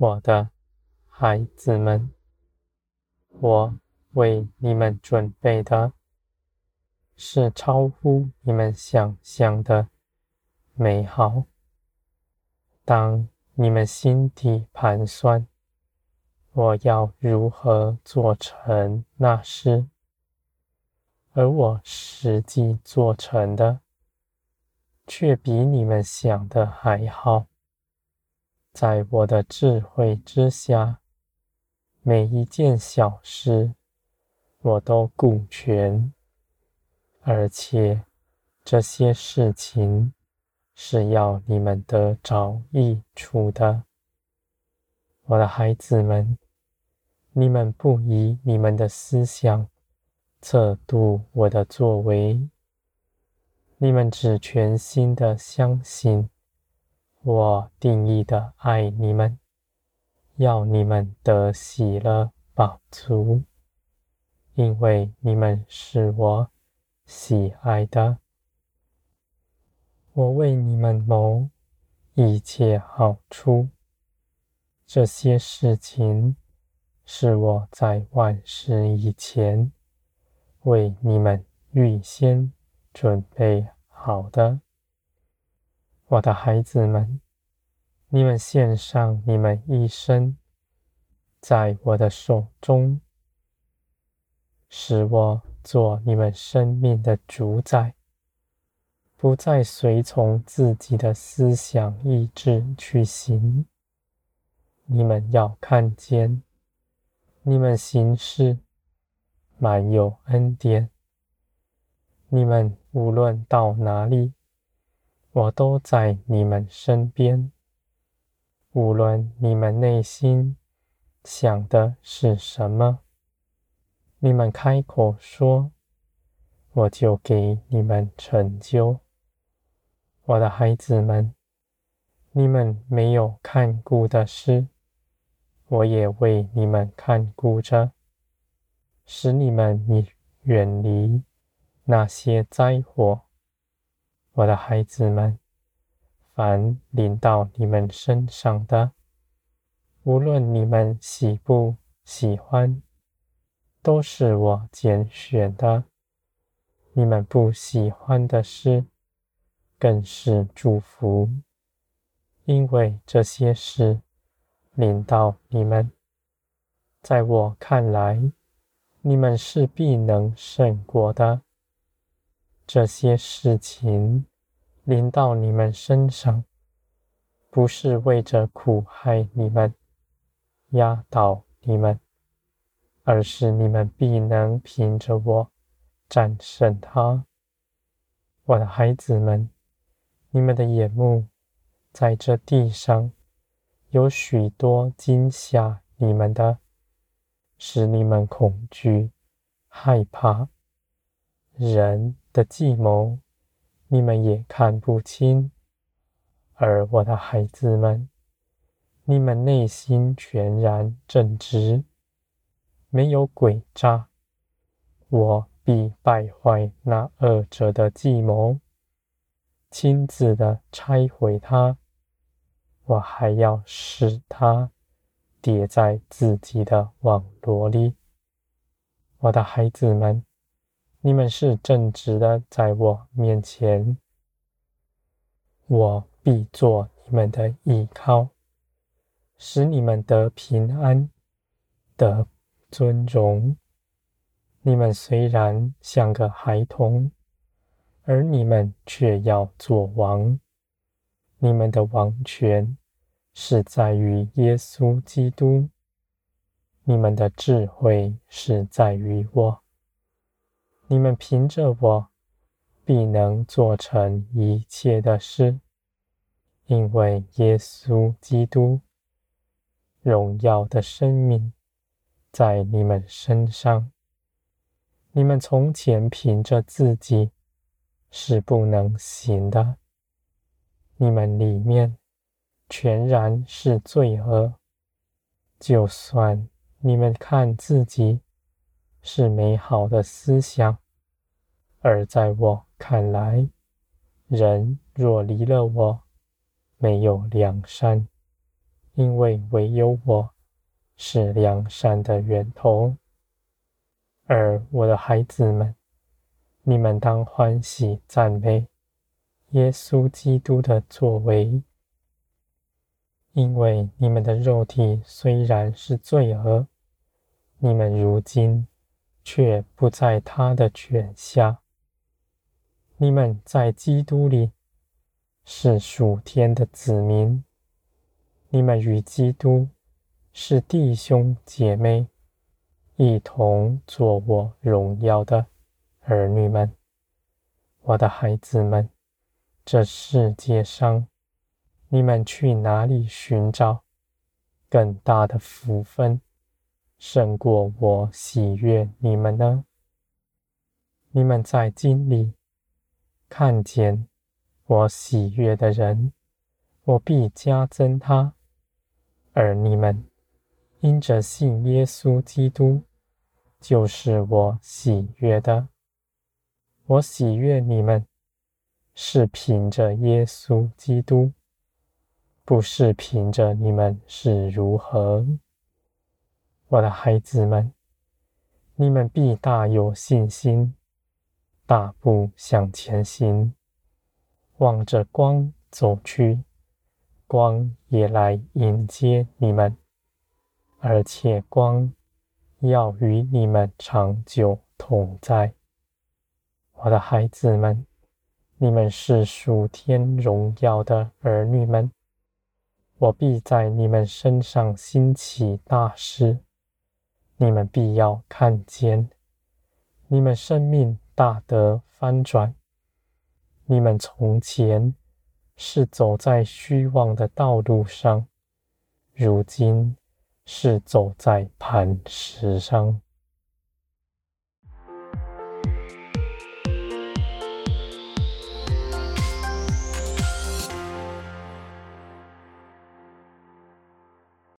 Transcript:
我的孩子们，我为你们准备的是超乎你们想象的美好。当你们心底盘算，我要如何做成那事，而我实际做成的，却比你们想的还好。在我的智慧之下，每一件小事我都顾全，而且这些事情。是要你们得着益处的，我的孩子们，你们不以你们的思想测度我的作为，你们只全心的相信我定义的爱你们，要你们得喜乐饱足，因为你们是我喜爱的。我为你们谋一切好处，这些事情是我在万事以前为你们预先准备好的。我的孩子们，你们献上你们一生，在我的手中，使我做你们生命的主宰。不再随从自己的思想意志去行。你们要看见，你们行事满有恩典。你们无论到哪里，我都在你们身边。无论你们内心想的是什么，你们开口说，我就给你们成就。我的孩子们，你们没有看顾的事，我也为你们看顾着，使你们远离那些灾祸。我的孩子们，凡临到你们身上的，无论你们喜不喜欢，都是我拣选的。你们不喜欢的事，更是祝福，因为这些事临到你们，在我看来，你们是必能胜过的。这些事情临到你们身上，不是为着苦害你们、压倒你们，而是你们必能凭着我战胜它。我的孩子们。你们的眼目在这地上有许多惊吓你们的，使你们恐惧、害怕。人的计谋，你们也看不清。而我的孩子们，你们内心全然正直，没有诡诈。我必败坏那恶者的计谋。亲自的拆毁他，我还要使他跌在自己的网罗里。我的孩子们，你们是正直的，在我面前，我必做你们的依靠，使你们得平安，得尊荣。你们虽然像个孩童。而你们却要做王，你们的王权是在于耶稣基督，你们的智慧是在于我，你们凭着我必能做成一切的事，因为耶稣基督荣耀的生命在你们身上，你们从前凭着自己。是不能行的。你们里面全然是罪恶，就算你们看自己是美好的思想，而在我看来，人若离了我，没有良善，因为唯有我是良善的源头。而我的孩子们，你们当欢喜赞美耶稣基督的作为，因为你们的肉体虽然是罪恶，你们如今却不在他的权下。你们在基督里是属天的子民，你们与基督是弟兄姐妹。一同做我荣耀的儿女们，我的孩子们，这世界上，你们去哪里寻找更大的福分，胜过我喜悦你们呢？你们在经里看见我喜悦的人，我必加增他；而你们因着信耶稣基督。就是我喜悦的，我喜悦你们，是凭着耶稣基督，不是凭着你们是如何。我的孩子们，你们必大有信心，大步向前行，望着光走去，光也来迎接你们，而且光。要与你们长久同在，我的孩子们，你们是属天荣耀的儿女们，我必在你们身上兴起大事，你们必要看见，你们生命大得翻转，你们从前是走在虚妄的道路上，如今。是走在磐石上。